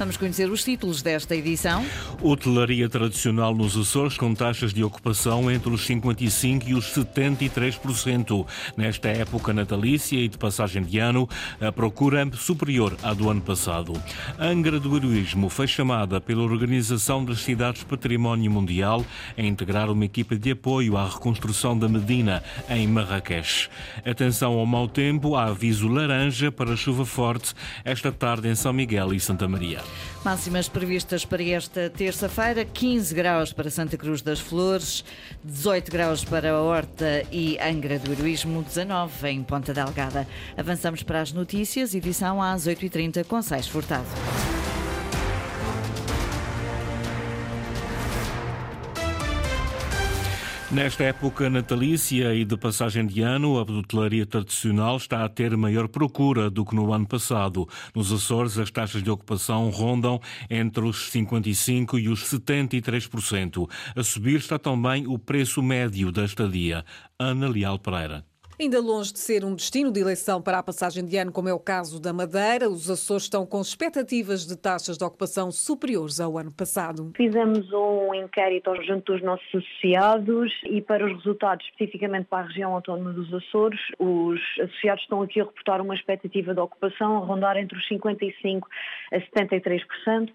Vamos conhecer os títulos desta edição. Hotelaria tradicional nos Açores com taxas de ocupação entre os 55% e os 73%. Nesta época natalícia e de passagem de ano, a procura é superior à do ano passado. Angra do Heroísmo foi chamada pela Organização das Cidades Património Mundial a integrar uma equipa de apoio à reconstrução da Medina em Marrakech. Atenção ao mau tempo, há aviso laranja para chuva forte esta tarde em São Miguel e Santa Maria. Máximas previstas para esta terça-feira: 15 graus para Santa Cruz das Flores, 18 graus para a Horta e Angra do Heroísmo, 19 em Ponta Delgada. Avançamos para as notícias, edição às 8h30 com Sais Furtado. Nesta época natalícia e de passagem de ano, a hotelaria tradicional está a ter maior procura do que no ano passado. Nos Açores, as taxas de ocupação rondam entre os 55% e os 73%. A subir está também o preço médio da estadia. Ana Leal Pereira. Ainda longe de ser um destino de eleição para a passagem de ano, como é o caso da Madeira, os Açores estão com expectativas de taxas de ocupação superiores ao ano passado. Fizemos um inquérito junto dos nossos associados e para os resultados, especificamente para a região autónoma dos Açores, os associados estão aqui a reportar uma expectativa de ocupação a rondar entre os 55% a 73%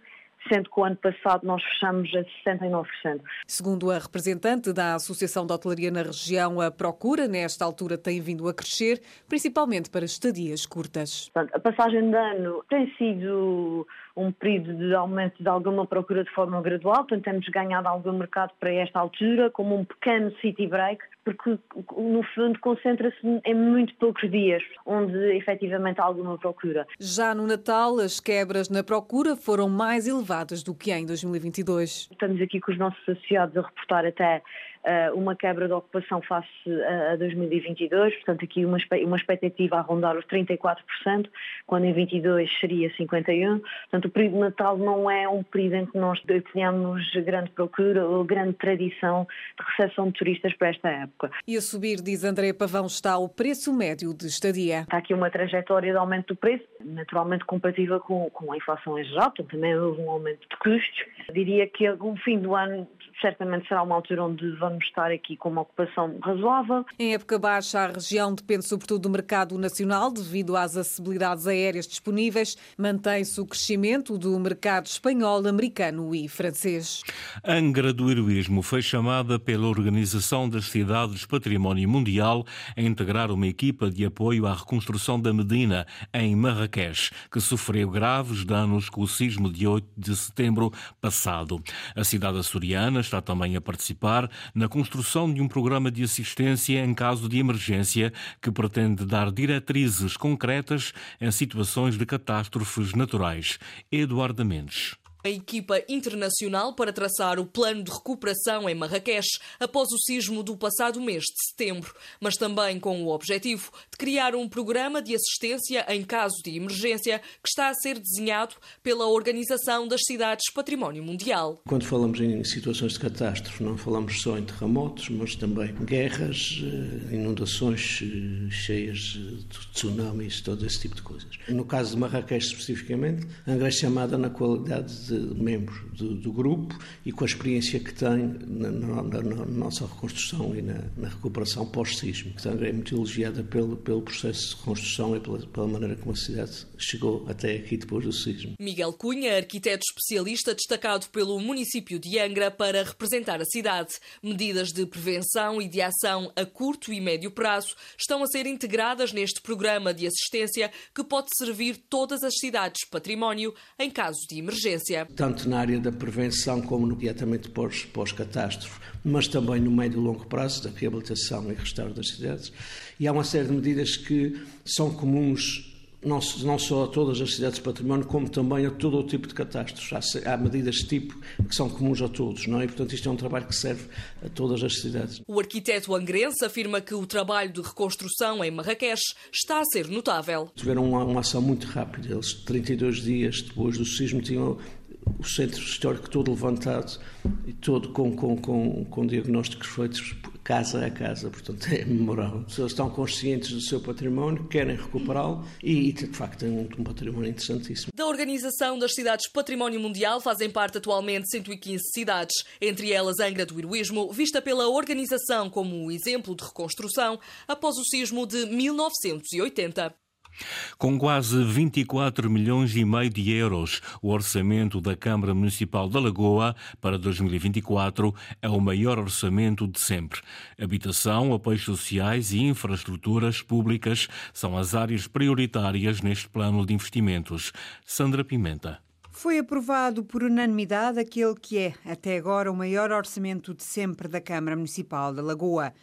sendo que o ano passado nós fechamos a 69%. Segundo a representante da Associação de Hotelaria na região, a procura nesta altura tem vindo a crescer, principalmente para estadias curtas. Portanto, a passagem de ano tem sido um período de aumento de alguma procura de forma gradual, portanto temos ganhado algum mercado para esta altura, como um pequeno city break, porque no fundo concentra-se em muito poucos dias, onde efetivamente há alguma procura. Já no Natal, as quebras na procura foram mais elevadas do que em 2022. Estamos aqui com os nossos associados a reportar até uma quebra de ocupação face a 2022, portanto aqui uma, uma expectativa a rondar os 34%, quando em 22 seria 51%. Portanto o período de Natal não é um período em que nós tenhamos grande procura ou grande tradição de recepção de turistas para esta época. E a subir, diz André Pavão, está o preço médio de estadia. Está aqui uma trajetória de aumento do preço, naturalmente compatível com, com a inflação em geral, portanto também houve um aumento de custos. Diria que o fim do ano certamente será uma altura onde vamos estar aqui com uma ocupação razoável. Em época baixa, a região depende sobretudo do mercado nacional devido às acessibilidades aéreas disponíveis. Mantém-se o crescimento do mercado espanhol, americano e francês. Angra do Heroísmo foi chamada pela Organização das Cidades Património Mundial a integrar uma equipa de apoio à reconstrução da Medina, em Marrakech, que sofreu graves danos com o sismo de 8 de setembro passado. A cidade açoriana está também a participar na construção de um programa de assistência em caso de emergência que pretende dar diretrizes concretas em situações de catástrofes naturais. Eduardo Mendes a equipa internacional para traçar o plano de recuperação em Marrakech após o sismo do passado mês de setembro, mas também com o objetivo de criar um programa de assistência em caso de emergência que está a ser desenhado pela Organização das Cidades Património Mundial. Quando falamos em situações de catástrofe, não falamos só em terremotos, mas também guerras, eh, inundações eh, cheias de tsunamis, todo esse tipo de coisas. No caso de Marrakech especificamente, Angra é chamada na qualidade de de membros do, do, grupo e com a experiência que tem na, na, na, na nossa reconstrução e na, recuperação pós-sismo, que também é muito elogiada pelo, pelo processo de reconstrução e pela, pela maneira como a cidade chegou até aqui depois do sismo. Miguel Cunha, arquiteto especialista destacado pelo município de Angra para representar a cidade. Medidas de prevenção e de ação a curto e médio prazo estão a ser integradas neste programa de assistência que pode servir todas as cidades património em caso de emergência tanto na área da prevenção como no diretamente pós-catástrofe, mas também no médio e longo prazo da reabilitação e restauro das cidades. E há uma série de medidas que são comuns não, não só a todas as cidades de património, como também a todo o tipo de catástrofes. Há, há medidas tipo que são comuns a todos, não é? E, portanto, isto é um trabalho que serve a todas as cidades. O arquiteto angrense afirma que o trabalho de reconstrução em Marrakech está a ser notável. Tiveram uma, uma ação muito rápida. Eles, 32 dias depois do sismo, tinham o centro histórico todo levantado e todo com, com, com, com diagnósticos feitos casa a casa, portanto é memorável. As pessoas estão conscientes do seu património, querem recuperá-lo e, de facto, tem um, um património interessantíssimo. Da Organização das Cidades Património Mundial fazem parte atualmente 115 cidades, entre elas Angra do Heroísmo, vista pela organização como um exemplo de reconstrução após o sismo de 1980. Com quase 24 milhões e meio de euros, o orçamento da Câmara Municipal da Lagoa para 2024 é o maior orçamento de sempre. Habitação, apoios sociais e infraestruturas públicas são as áreas prioritárias neste plano de investimentos. Sandra Pimenta. Foi aprovado por unanimidade aquele que é, até agora, o maior orçamento de sempre da Câmara Municipal da Lagoa.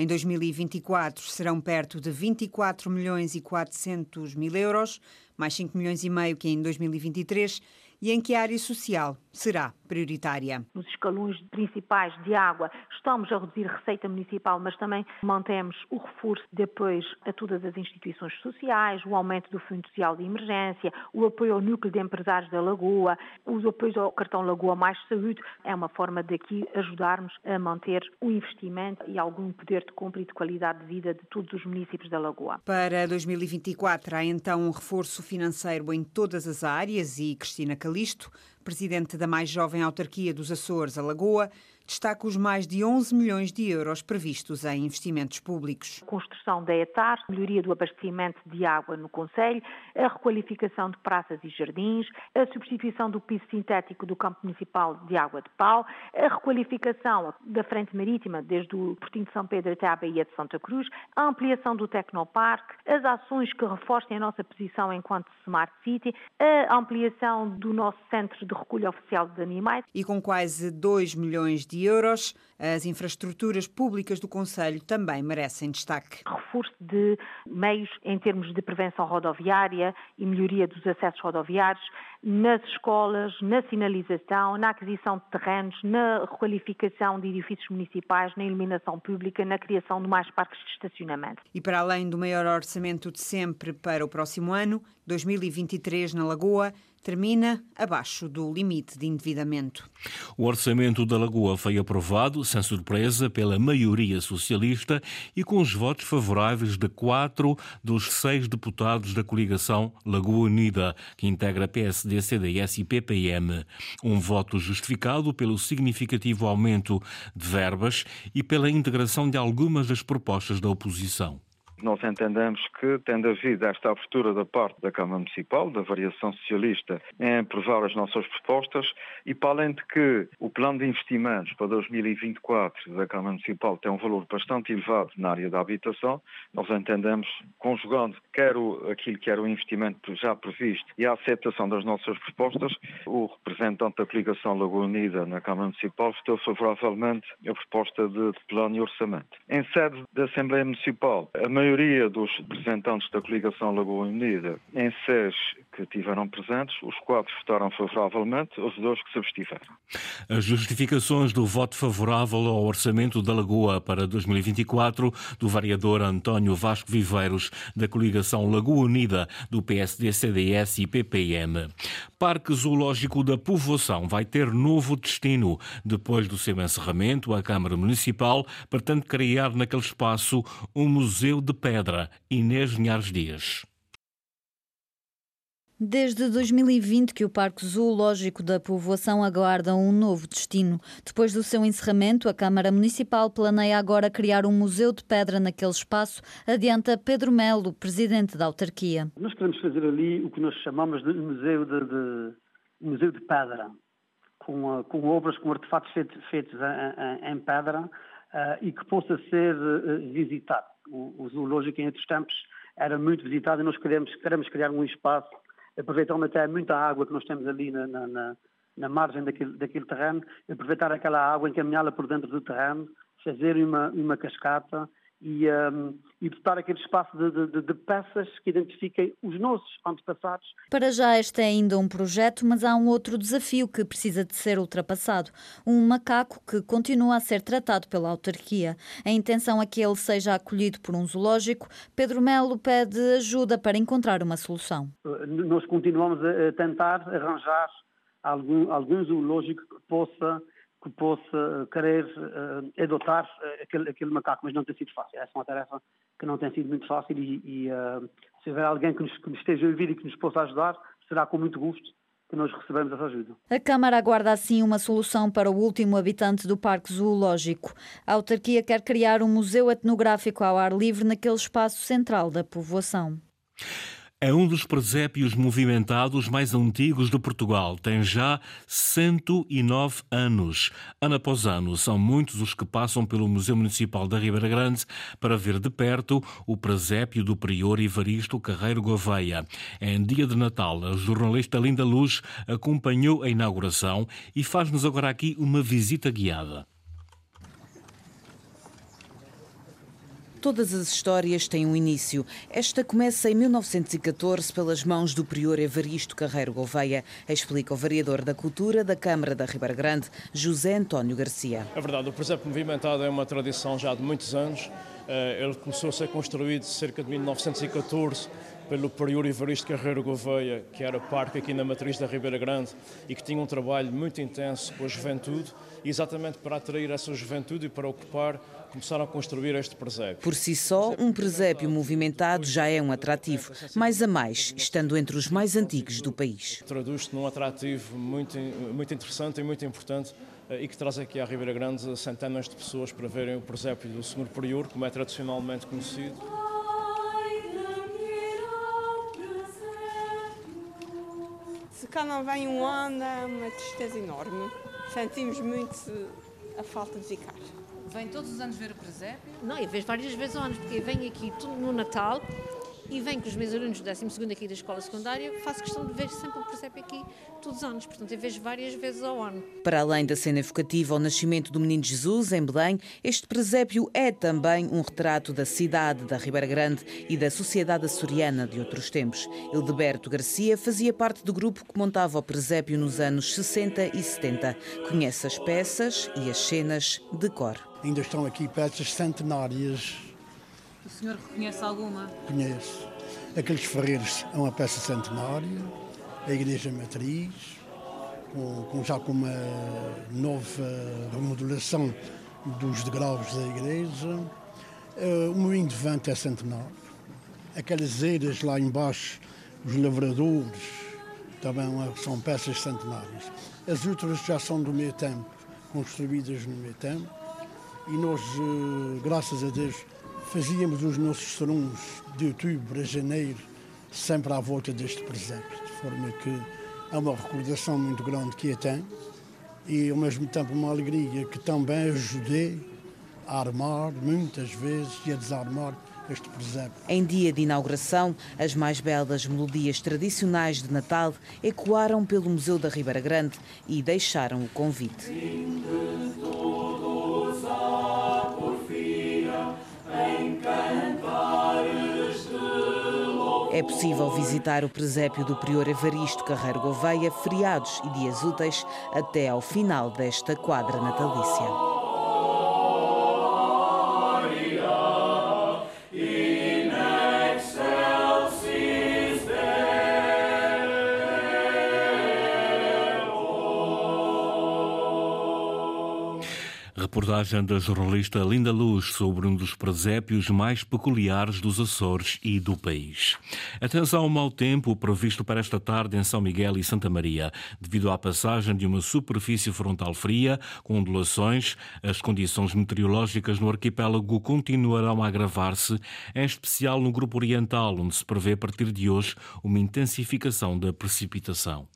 Em 2024 serão perto de 24 milhões e 400 mil euros, mais 5 milhões e meio que em 2023, e em que a área social será prioritária. Nos escalões principais de água, estamos a reduzir a receita municipal, mas também mantemos o reforço de apoios a todas as instituições sociais, o aumento do Fundo Social de Emergência, o apoio ao núcleo de empresários da Lagoa, os apoios ao cartão Lagoa Mais Saúde. É uma forma de aqui ajudarmos a manter o investimento e algum poder de compra e de qualidade de vida de todos os municípios da Lagoa. Para 2024 há então um reforço financeiro em todas as áreas e Cristina Calisto presidente da mais jovem autarquia dos Açores, a Lagoa, destaca os mais de 11 milhões de euros previstos em investimentos públicos. Construção da ETAR, melhoria do abastecimento de água no Conselho, a requalificação de praças e jardins, a substituição do piso sintético do campo municipal de água de pau, a requalificação da frente marítima desde o Portinho de São Pedro até à Baía de Santa Cruz, a ampliação do Tecnoparque, as ações que reforcem a nossa posição enquanto Smart City, a ampliação do nosso centro de recolha oficial de animais. E com quase 2 milhões de euros, as infraestruturas públicas do Conselho também merecem destaque. Reforço de meios em termos de prevenção rodoviária e melhoria dos acessos rodoviários, nas escolas, na sinalização, na aquisição de terrenos, na requalificação de edifícios municipais, na iluminação pública, na criação de mais parques de estacionamento. E para além do maior orçamento de sempre para o próximo ano, 2023 na Lagoa, termina abaixo do limite de endividamento. O orçamento da Lagoa foi aprovado, sem surpresa, pela maioria socialista e com os votos favoráveis de quatro dos seis deputados da coligação Lagoa Unida, que integra PSD, CDS e PPM. Um voto justificado pelo significativo aumento de verbas e pela integração de algumas das propostas da oposição. Nós entendemos que, tendo havido esta abertura da parte da Câmara Municipal, da variação socialista, em aprovar as nossas propostas, e para além de que o plano de investimentos para 2024 da Câmara Municipal tem um valor bastante elevado na área da habitação, nós entendemos, conjugando quer aquilo que era o investimento já previsto e a aceitação das nossas propostas, o representante da coligação Lagoa Unida na Câmara Municipal votou favoravelmente a proposta de plano e orçamento. Em sede da Assembleia Municipal, a maioria maioria dos representantes da coligação Lagoa Unida em SES que tiveram presentes, os quatro votaram favoravelmente, os dois que se abstiveram. As justificações do voto favorável ao orçamento da Lagoa para 2024 do vereador António Vasco Viveiros, da coligação Lagoa Unida, do PSD, CDS e PPM. Parque Zoológico da Povoação vai ter novo destino. Depois do seu encerramento, a Câmara Municipal pretende criar naquele espaço um museu de pedra. Inês Linhares Dias. Desde 2020 que o Parque Zoológico da Povoação aguarda um novo destino. Depois do seu encerramento, a Câmara Municipal planeia agora criar um museu de pedra naquele espaço, adianta Pedro Melo, presidente da autarquia. Nós queremos fazer ali o que nós chamamos de museu de, de museu de pedra, com, com obras, com artefatos feitos, feitos em, em, pedra uh, e que possa ser uh, visitado. O, o zoológico em outros tempos era muito visitado e nós queremos, queremos criar um espaço aproveitando até muita água que nós temos ali na, na, na margem daquele, daquele terreno, aproveitar aquela água, encaminhá-la por dentro do terreno, fazer uma, uma cascata e, um, e dotar aquele espaço de, de, de, peças que identifiquem os nossos antepassados. Para já este é ainda um projeto, mas há um outro desafio que precisa de ser ultrapassado. Um macaco que continua a ser tratado pela autarquia. A intenção é que ele seja acolhido por um zoológico. Pedro Melo pede ajuda para encontrar uma solução. Nós continuamos a tentar arranjar algum, algum zoológico que possa, que possa querer uh, adotar uh, aquele, aquele macaco, mas não tem sido fácil. Essa é uma tarefa que não tem sido muito fácil e, e uh, se houver alguém que nos, que nos esteja a ouvir e que nos possa ajudar, será com muito gosto que nós recebemos essa ajuda. A Câmara aguarda assim uma solução para o último habitante do Parque Zoológico. A autarquia quer criar um museu etnográfico ao ar livre naquele espaço central da povoação. É um dos presépios movimentados mais antigos de Portugal. Tem já 109 anos. Ano após ano, são muitos os que passam pelo Museu Municipal da Ribeira Grande para ver de perto o presépio do prior Ivaristo Carreiro Gouveia. Em dia de Natal, a jornalista Linda Luz acompanhou a inauguração e faz-nos agora aqui uma visita guiada. Todas as histórias têm um início. Esta começa em 1914 pelas mãos do prior Evaristo Carreiro Gouveia, explica o vereador da Cultura da Câmara da Ribeira Grande, José António Garcia. É verdade, o presépio movimentado é uma tradição já de muitos anos. Eh, ele começou a ser construído cerca de 1914 pelo prior Evaristo Carreiro Gouveia, que era parque aqui na matriz da Ribeira Grande e que tinha um trabalho muito intenso com a juventude, exatamente para atrair essa juventude e para ocupar começaram a construir este presépio. Por si só, um presépio movimentado já é um atrativo, mais a mais, estando entre os mais antigos do país. Traduz-se num atrativo muito, muito interessante e muito importante eh, e que traz aqui à Ribeira Grande centenas de pessoas para verem o presépio do Senhor Prior, como é tradicionalmente conhecido. Se cá não vem um ano, é uma tristeza enorme. Sentimos muito a falta de ficar. Vem todos os anos ver o presépio? Não, eu vejo várias vezes ao ano, porque eu venho aqui no Natal e venho com os meus alunos do 12 aqui da escola secundária, faço questão de ver sempre o presépio aqui todos os anos, portanto eu vejo várias vezes ao ano. Para além da cena evocativa ao nascimento do menino Jesus em Belém, este presépio é também um retrato da cidade da Ribeira Grande e da sociedade açoriana de outros tempos. Hildeberto Garcia fazia parte do grupo que montava o presépio nos anos 60 e 70. Conhece as peças e as cenas de cor. Ainda estão aqui peças centenárias. O senhor reconhece alguma? Conheço. Aqueles ferreiros é uma peça centenária, a Igreja Matriz, com, com, já com uma nova remodelação dos degraus da igreja. Uh, o Moinho de Vento é centenário. Aquelas eiras lá embaixo, os lavradores, também são peças centenárias. As outras já são do meio tempo, construídas no meio tempo e nós, eh, graças a Deus, fazíamos os nossos serões de outubro a janeiro sempre à volta deste presépio, de forma que é uma recordação muito grande que a tem e ao mesmo tempo uma alegria que também ajudei a armar muitas vezes e a desarmar este presépio. Em dia de inauguração, as mais belas melodias tradicionais de Natal ecoaram pelo Museu da Ribeira Grande e deixaram o convite. É possível visitar o presépio do Prior Evaristo Carreiro Gouveia, feriados e dias úteis, até ao final desta quadra natalícia. Reportagem da jornalista Linda Luz sobre um dos presépios mais peculiares dos Açores e do país. Atenção ao mau tempo previsto para esta tarde em São Miguel e Santa Maria. Devido à passagem de uma superfície frontal fria, com ondulações, as condições meteorológicas no arquipélago continuarão a agravar-se, em especial no grupo oriental, onde se prevê a partir de hoje uma intensificação da precipitação.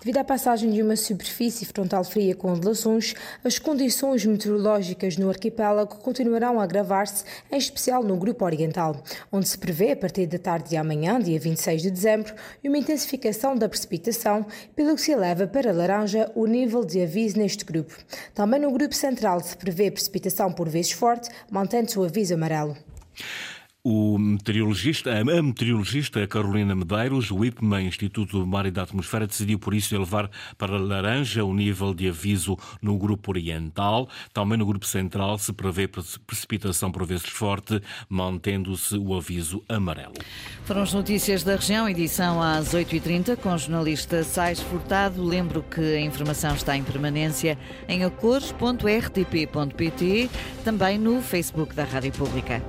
Devido à passagem de uma superfície frontal fria com ondulações, as condições meteorológicas no arquipélago continuarão a agravar-se, em especial no grupo oriental, onde se prevê, a partir da tarde de amanhã, dia 26 de dezembro, uma intensificação da precipitação, pelo que se eleva para laranja o nível de aviso neste grupo. Também no grupo central se prevê precipitação por vezes forte, mantendo-se o aviso amarelo. O meteorologista, a meteorologista Carolina Medeiros, o IPMA, Instituto do Mar e da Atmosfera, decidiu por isso elevar para laranja o nível de aviso no grupo oriental. Também no grupo central se prevê precipitação por vezes forte, mantendo-se o aviso amarelo. Foram as notícias da região, edição às 8h30, com o jornalista Sais Furtado. Lembro que a informação está em permanência em acores.rtp.pt, também no Facebook da Rádio Pública.